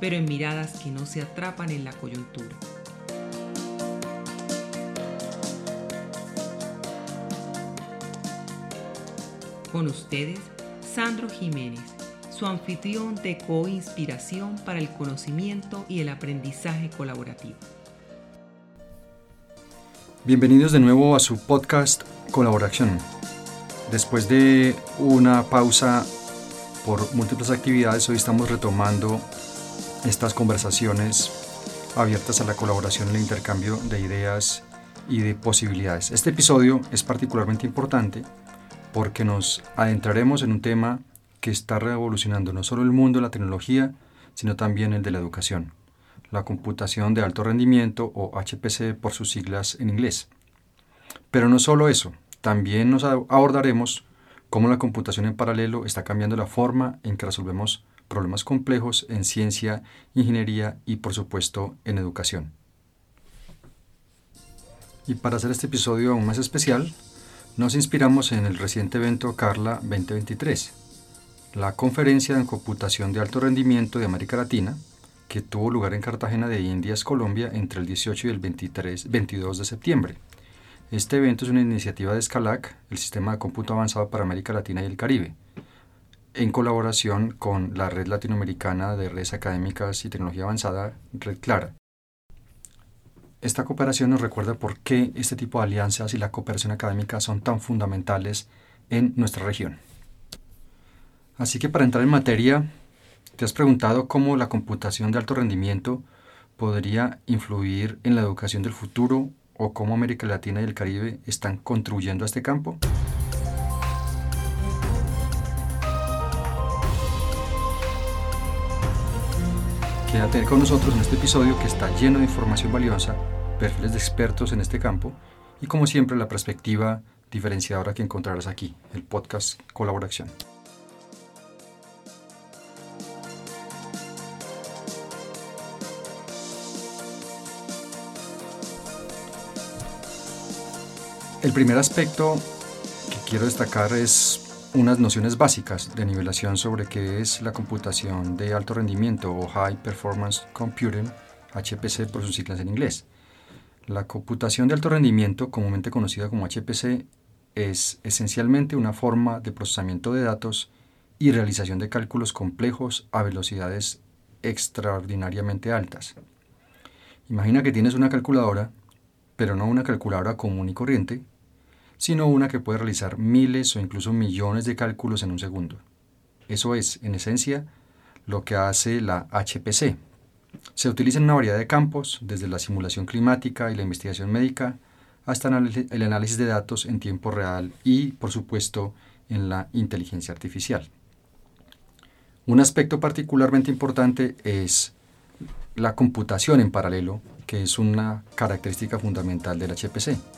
pero en miradas que no se atrapan en la coyuntura. Con ustedes, Sandro Jiménez, su anfitrión de co-inspiración para el conocimiento y el aprendizaje colaborativo. Bienvenidos de nuevo a su podcast Colaboración. Después de una pausa por múltiples actividades, hoy estamos retomando estas conversaciones abiertas a la colaboración, el intercambio de ideas y de posibilidades. Este episodio es particularmente importante porque nos adentraremos en un tema que está revolucionando no solo el mundo de la tecnología, sino también el de la educación, la computación de alto rendimiento o HPC por sus siglas en inglés. Pero no solo eso, también nos abordaremos cómo la computación en paralelo está cambiando la forma en que resolvemos problemas complejos en ciencia, ingeniería y por supuesto en educación. Y para hacer este episodio aún más especial, nos inspiramos en el reciente evento Carla 2023, la conferencia en computación de alto rendimiento de América Latina, que tuvo lugar en Cartagena de Indias, Colombia, entre el 18 y el 23, 22 de septiembre. Este evento es una iniciativa de Scalac, el sistema de cómputo avanzado para América Latina y el Caribe, en colaboración con la Red Latinoamericana de Redes Académicas y Tecnología Avanzada, Red Clara. Esta cooperación nos recuerda por qué este tipo de alianzas y la cooperación académica son tan fundamentales en nuestra región. Así que para entrar en materia, ¿te has preguntado cómo la computación de alto rendimiento podría influir en la educación del futuro o cómo América Latina y el Caribe están contribuyendo a este campo? Quédate con nosotros en este episodio que está lleno de información valiosa, perfiles de expertos en este campo y como siempre la perspectiva diferenciadora que encontrarás aquí, el podcast Colaboración. El primer aspecto que quiero destacar es unas nociones básicas de nivelación sobre qué es la computación de alto rendimiento o High Performance Computing, HPC por sus siglas en inglés. La computación de alto rendimiento, comúnmente conocida como HPC, es esencialmente una forma de procesamiento de datos y realización de cálculos complejos a velocidades extraordinariamente altas. Imagina que tienes una calculadora, pero no una calculadora común y corriente, sino una que puede realizar miles o incluso millones de cálculos en un segundo. Eso es, en esencia, lo que hace la HPC. Se utiliza en una variedad de campos, desde la simulación climática y la investigación médica, hasta el análisis de datos en tiempo real y, por supuesto, en la inteligencia artificial. Un aspecto particularmente importante es la computación en paralelo, que es una característica fundamental del HPC.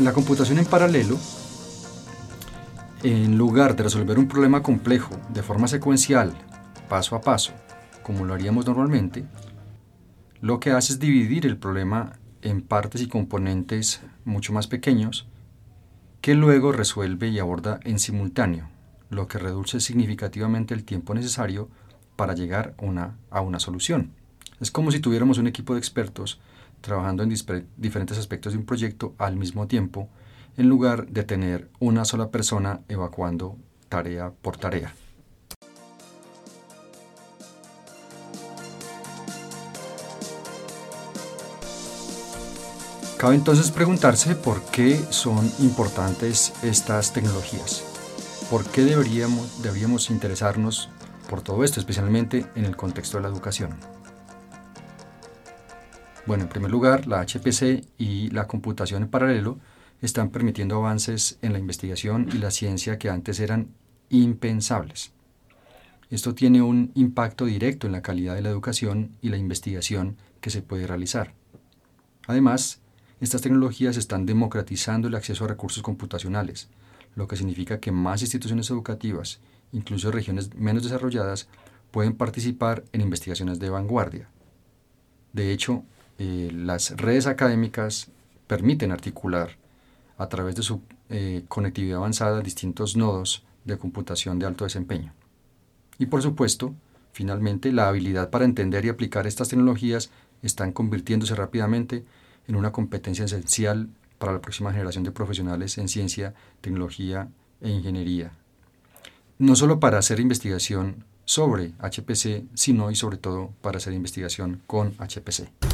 La computación en paralelo, en lugar de resolver un problema complejo de forma secuencial, paso a paso, como lo haríamos normalmente, lo que hace es dividir el problema en partes y componentes mucho más pequeños que luego resuelve y aborda en simultáneo, lo que reduce significativamente el tiempo necesario para llegar a una solución. Es como si tuviéramos un equipo de expertos trabajando en diferentes aspectos de un proyecto al mismo tiempo, en lugar de tener una sola persona evacuando tarea por tarea. Cabe entonces preguntarse por qué son importantes estas tecnologías. ¿Por qué deberíamos, deberíamos interesarnos por todo esto, especialmente en el contexto de la educación? Bueno, en primer lugar, la HPC y la computación en paralelo están permitiendo avances en la investigación y la ciencia que antes eran impensables. Esto tiene un impacto directo en la calidad de la educación y la investigación que se puede realizar. Además, estas tecnologías están democratizando el acceso a recursos computacionales, lo que significa que más instituciones educativas, incluso regiones menos desarrolladas, pueden participar en investigaciones de vanguardia. De hecho, eh, las redes académicas permiten articular a través de su eh, conectividad avanzada distintos nodos de computación de alto desempeño. Y por supuesto, finalmente, la habilidad para entender y aplicar estas tecnologías están convirtiéndose rápidamente en una competencia esencial para la próxima generación de profesionales en ciencia, tecnología e ingeniería. No solo para hacer investigación sobre HPC, sino y sobre todo para hacer investigación con HPC.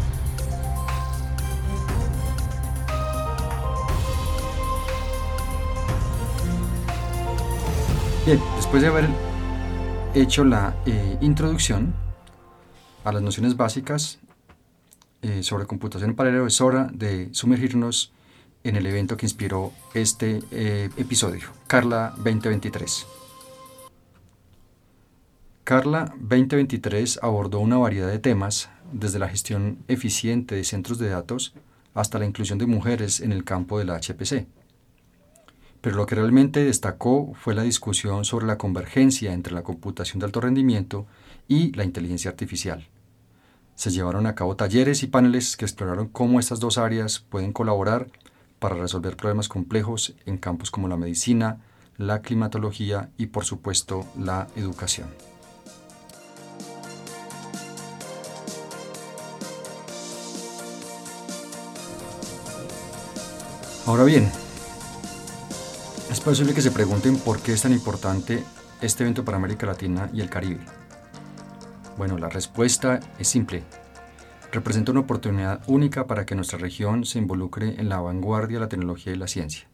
Bien, después de haber hecho la eh, introducción a las nociones básicas eh, sobre computación en paralelo, es hora de sumergirnos en el evento que inspiró este eh, episodio, Carla 2023. Carla 2023 abordó una variedad de temas, desde la gestión eficiente de centros de datos hasta la inclusión de mujeres en el campo de la HPC. Pero lo que realmente destacó fue la discusión sobre la convergencia entre la computación de alto rendimiento y la inteligencia artificial. Se llevaron a cabo talleres y paneles que exploraron cómo estas dos áreas pueden colaborar para resolver problemas complejos en campos como la medicina, la climatología y por supuesto la educación. Ahora bien, es posible que se pregunten por qué es tan importante este evento para América Latina y el Caribe. Bueno, la respuesta es simple. Representa una oportunidad única para que nuestra región se involucre en la vanguardia de la tecnología y la ciencia.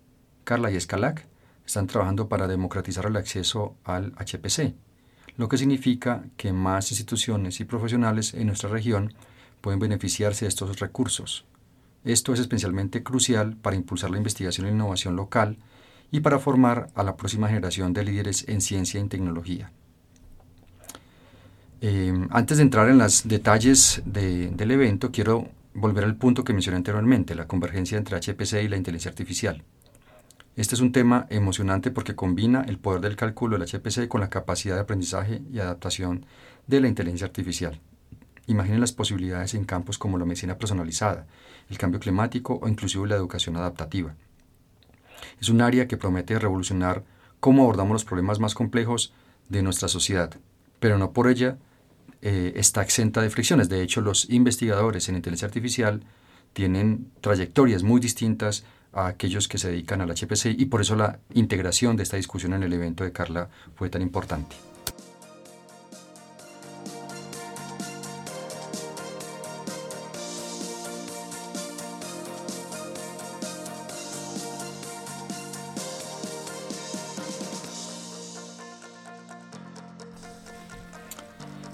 Carla y Escalac están trabajando para democratizar el acceso al HPC, lo que significa que más instituciones y profesionales en nuestra región pueden beneficiarse de estos recursos. Esto es especialmente crucial para impulsar la investigación e innovación local y para formar a la próxima generación de líderes en ciencia y tecnología. Em, antes de entrar en los detalles del evento, quiero volver al punto que mencioné anteriormente, la convergencia entre HPC y la inteligencia artificial. Este es un tema emocionante porque combina el poder del cálculo del HPC con la capacidad de aprendizaje y adaptación de la inteligencia artificial. Imaginen las posibilidades en campos como la medicina personalizada, el cambio climático o inclusive la educación adaptativa. Es un área que promete revolucionar cómo abordamos los problemas más complejos de nuestra sociedad, pero no por ella eh, está exenta de fricciones. De hecho, los investigadores en inteligencia artificial tienen trayectorias muy distintas a aquellos que se dedican al HPC y por eso la integración de esta discusión en el evento de Carla fue tan importante.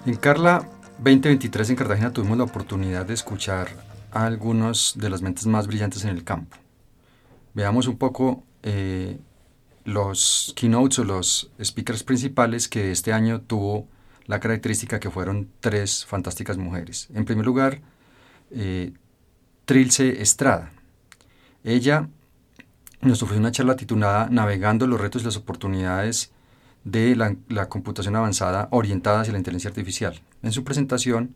En Carla 2023 en Cartagena tuvimos la oportunidad de escuchar a algunos de las mentes más brillantes en el campo. Veamos un poco eh, los keynotes o los speakers principales que este año tuvo la característica que fueron tres fantásticas mujeres. En primer lugar, eh, Trilce Estrada. Ella nos ofreció una charla titulada Navegando los retos y las oportunidades de la, computación avanzada orientada hacia la inteligencia artificial. En su presentación,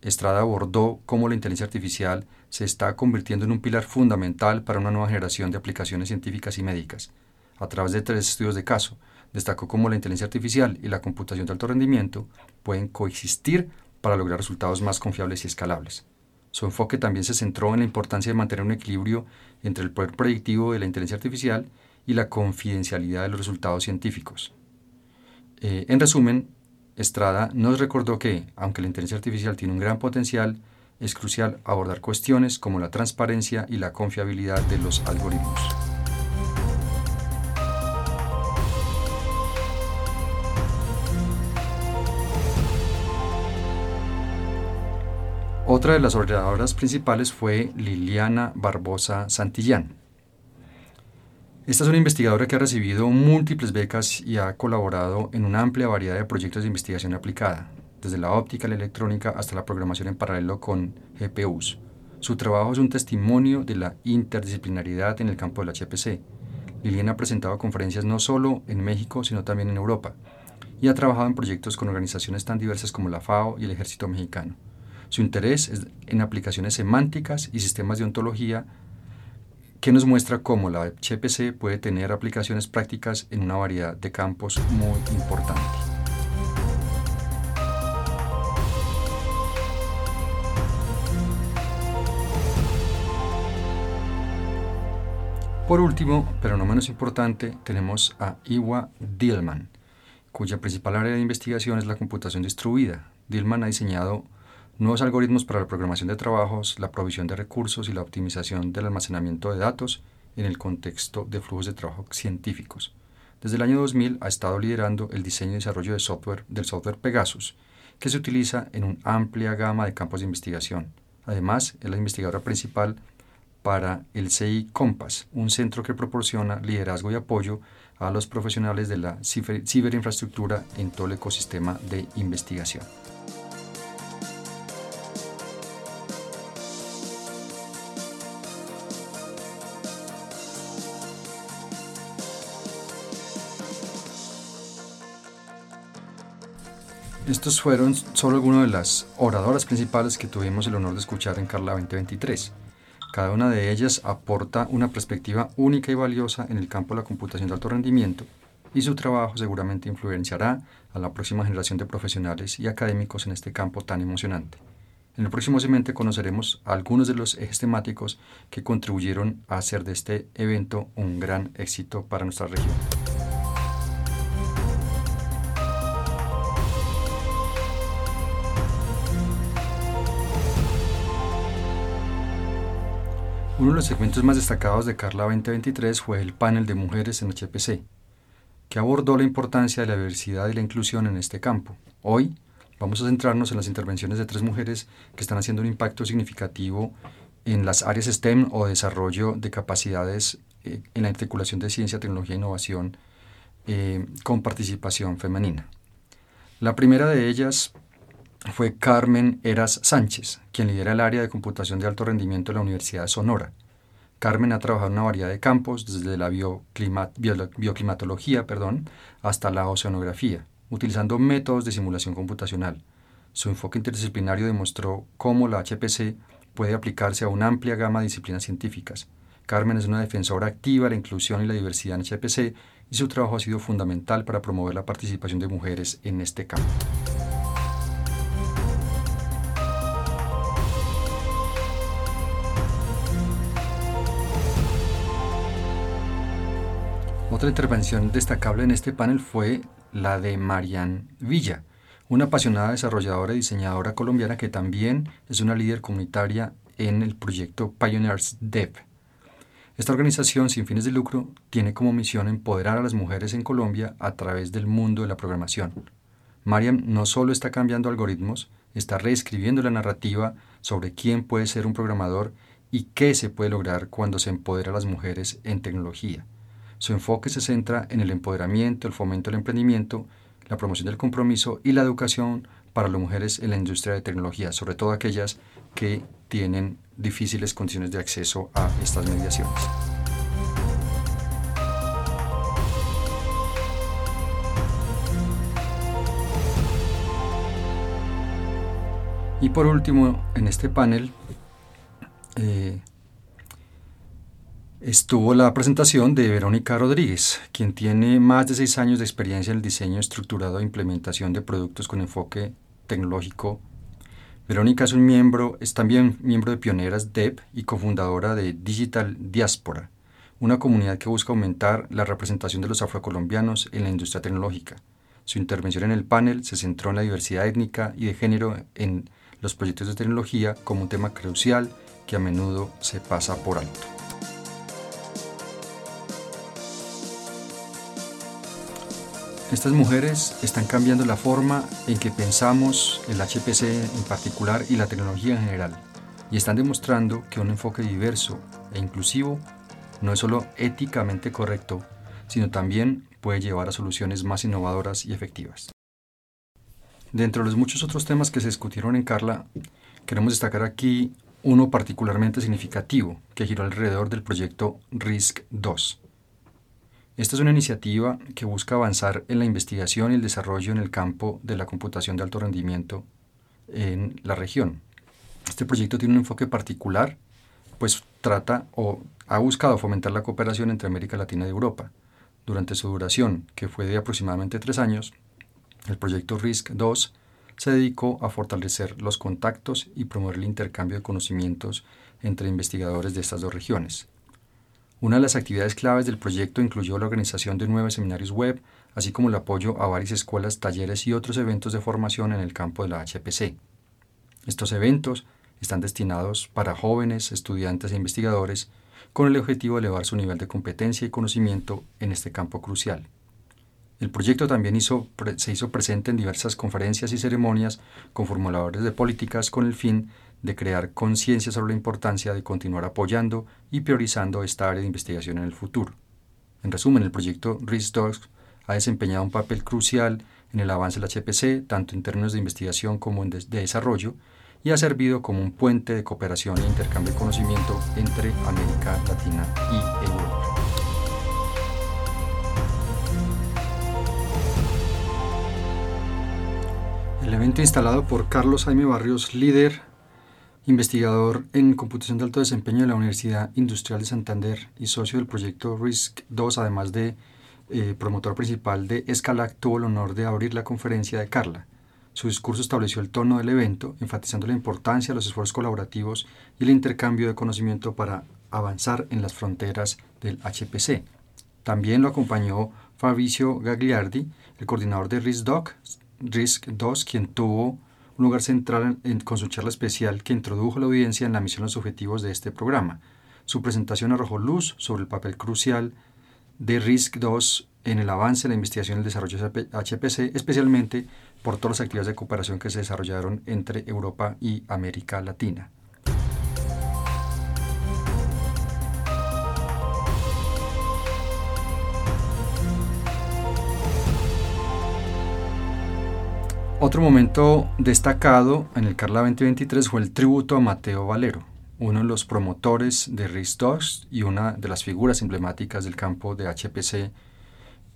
Estrada abordó cómo la inteligencia artificial se está convirtiendo en un pilar fundamental para una nueva generación de aplicaciones científicas y médicas. A través de tres estudios de caso, destacó cómo la inteligencia artificial y la computación de alto rendimiento pueden coexistir para lograr resultados más confiables y escalables. Su enfoque también se centró en la importancia de mantener un equilibrio entre el poder predictivo de la inteligencia artificial y la confidencialidad de los resultados científicos. Eh, en resumen, Estrada nos recordó que, aunque la inteligencia artificial tiene un gran potencial, es crucial abordar cuestiones como la transparencia y la confiabilidad de los algoritmos. Otra de las oradoras principales fue Liliana Barbosa Santillán. Esta es una investigadora que ha recibido múltiples becas y ha colaborado en una amplia variedad de proyectos de investigación aplicada, desde la óptica, la electrónica hasta la programación en paralelo con GPUs. Su trabajo es un testimonio de la interdisciplinaridad en el campo del HPC. Liliana ha presentado conferencias no solo en México, sino también en Europa, y ha trabajado en proyectos con organizaciones tan diversas como la FAO y el Ejército Mexicano. Su interés es en aplicaciones semánticas y sistemas de ontología que nos muestra cómo la HPC puede tener aplicaciones prácticas en una variedad de campos muy importante. Por último, pero no menos importante, tenemos a Iwa Dillman, cuya principal área de investigación es la computación distribuida. Dillman ha diseñado nuevos algoritmos para la programación de trabajos, la provisión de recursos y la optimización del almacenamiento de datos en el contexto de flujos de trabajo científicos. Desde el año 2000 ha estado liderando el diseño y desarrollo de software del software Pegasus, que se utiliza en una amplia gama de campos de investigación. Además, es la investigadora principal para el CI Compass, un centro que proporciona liderazgo y apoyo a los profesionales de la ciberinfraestructura en todo el ecosistema de investigación. Estos fueron solo algunas de las oradoras principales que tuvimos el honor de escuchar en Carla 2023. Cada una de ellas aporta una perspectiva única y valiosa en el campo de la computación de alto rendimiento y su trabajo seguramente influenciará a la próxima generación de profesionales y académicos en este campo tan emocionante. En el próximo segmento conoceremos algunos de los ejes temáticos que contribuyeron a hacer de este evento un gran éxito para nuestra región. Uno de los segmentos más destacados de Carla 2023 fue el panel de mujeres en HPC, que abordó la importancia de la diversidad y la inclusión en este campo. Hoy vamos a centrarnos en las intervenciones de tres mujeres que están haciendo un impacto significativo en las áreas STEM o desarrollo de capacidades eh, en la articulación de ciencia, tecnología e innovación eh, con participación femenina. La primera de ellas fue Carmen Eras Sánchez, quien lidera el área de computación de alto rendimiento de la Universidad de Sonora. Carmen ha trabajado en una variedad de campos, desde la bioclimatología perdón, hasta la oceanografía, utilizando métodos de simulación computacional. Su enfoque interdisciplinario demostró cómo la HPC puede aplicarse a una amplia gama de disciplinas científicas. Carmen es una defensora activa de la inclusión y la diversidad en HPC y su trabajo ha sido fundamental para promover la participación de mujeres en este campo. Otra intervención destacable en este panel fue la de Marian Villa, una apasionada desarrolladora y diseñadora colombiana que también es una líder comunitaria en el proyecto Pioneers Dev. Esta organización sin fines de lucro tiene como misión empoderar a las mujeres en Colombia a través del mundo de la programación. Marian no solo está cambiando algoritmos, está reescribiendo la narrativa sobre quién puede ser un programador y qué se puede lograr cuando se empodera a las mujeres en tecnología. Su enfoque se centra en el empoderamiento, el fomento del emprendimiento, la promoción del compromiso y la educación para las mujeres en la industria de tecnología, sobre todo aquellas que tienen difíciles condiciones de acceso a estas mediaciones. Y por último, en este panel eh, estuvo la presentación de Verónica Rodríguez, quien tiene más de seis años de experiencia en el diseño estructurado e implementación de productos con enfoque tecnológico. Verónica es un miembro, es también miembro de Pioneras DEP y cofundadora de Digital Diaspora, una comunidad que busca aumentar la representación de los afrocolombianos en la industria tecnológica. Su intervención en el panel se centró en la diversidad étnica y de género en los proyectos de tecnología como un tema crucial que a menudo se pasa por alto. Estas mujeres están cambiando la forma en que pensamos el HPC en particular y la tecnología en general, y están demostrando que un enfoque diverso e inclusivo no es solo éticamente correcto, sino también puede llevar a soluciones más innovadoras y efectivas. Dentro de los muchos otros temas que se discutieron en Carla, queremos destacar aquí uno particularmente significativo que giró alrededor del proyecto RISC-2. Esta es una iniciativa que busca avanzar en la investigación y el desarrollo en el campo de la computación de alto rendimiento en la región. Este proyecto tiene un enfoque particular, pues trata o ha buscado fomentar la cooperación entre América Latina y Europa. Durante su duración, que fue de aproximadamente tres años, el proyecto RISC-2 se dedicó a fortalecer los contactos y promover el intercambio de conocimientos entre investigadores de estas dos regiones. Una de las actividades claves del proyecto incluyó la organización de nueve seminarios web, así como el apoyo a varias escuelas, talleres y otros eventos de formación en el campo de la HPC. Estos eventos están destinados para jóvenes, estudiantes e investigadores con el objetivo de elevar su nivel de competencia y conocimiento en este campo crucial. El proyecto también se hizo presente en diversas conferencias y ceremonias con formuladores de políticas con el fin de crear conciencia sobre la importancia de continuar apoyando y priorizando esta área de investigación en el futuro. En resumen, el proyecto RISC-DOCS ha desempeñado un papel crucial en el avance del HPC, tanto en términos de investigación como de desarrollo, y ha servido como un puente de cooperación e intercambio de conocimiento entre América Latina y Europa. El evento instalado por Carlos Jaime Barrios, líder, investigador en computación de alto desempeño de la Universidad Industrial de Santander y socio del proyecto RISC-2, además de eh, promotor principal de Escalac, tuvo el honor de abrir la conferencia de Carla. Su discurso estableció el tono del evento, enfatizando la importancia de los esfuerzos colaborativos y el intercambio de conocimiento para avanzar en las fronteras del HPC. También lo acompañó Fabricio Gagliardi, el coordinador de RISC-DOC, RISC 2, quien tuvo un lugar central con su charla especial que introdujo la audiencia en la misión y los objetivos de este programa. Su presentación arrojó luz sobre el papel crucial de RISC 2 en el avance la investigación y el desarrollo de HPC, especialmente por todas las actividades de cooperación que se desarrollaron entre Europa y América Latina. Otro momento destacado en el Carla 2023 fue el tributo a Mateo Valero, uno de los promotores de RISC-2 y una de las figuras emblemáticas del campo de HPC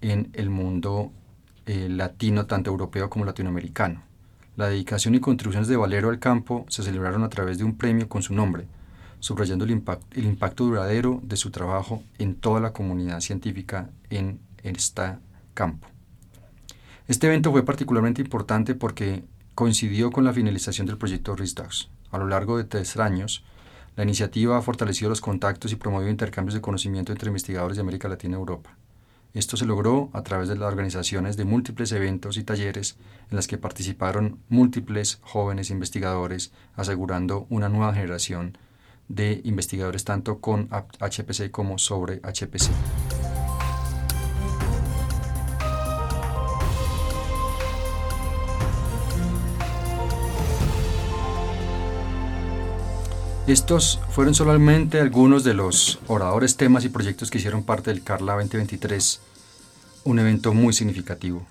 en el mundo eh, latino, tanto europeo como latinoamericano. La dedicación y contribuciones de Valero al campo se celebraron a través de un premio con su nombre, subrayando el, el impacto duradero de su trabajo en toda la comunidad científica en este campo. Este evento fue particularmente importante porque coincidió con la finalización del proyecto RISDOCS. A lo largo de tres años, la iniciativa ha fortalecido los contactos y promovido intercambios de conocimiento entre investigadores de América Latina y Europa. Esto se logró a través de las organizaciones de múltiples eventos y talleres en las que participaron múltiples jóvenes investigadores, asegurando una nueva generación de investigadores tanto con HPC como sobre HPC. Estos fueron solamente algunos de los oradores, temas y proyectos que hicieron parte del Carla 2023, un evento muy significativo.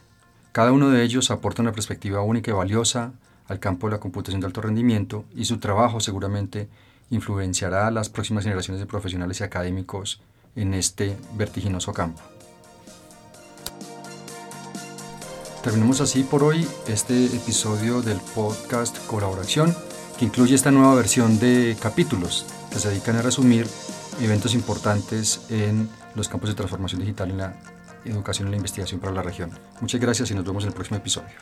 Cada uno de ellos aporta una perspectiva única y valiosa al campo de la computación de alto rendimiento y su trabajo seguramente influenciará a las próximas generaciones de profesionales y académicos en este vertiginoso campo. Terminamos así por hoy este episodio del podcast Colaboración que incluye esta nueva versión de capítulos que se dedican a resumir eventos importantes en los campos de transformación digital en la educación y la investigación para la región. Muchas gracias y nos vemos en el próximo episodio.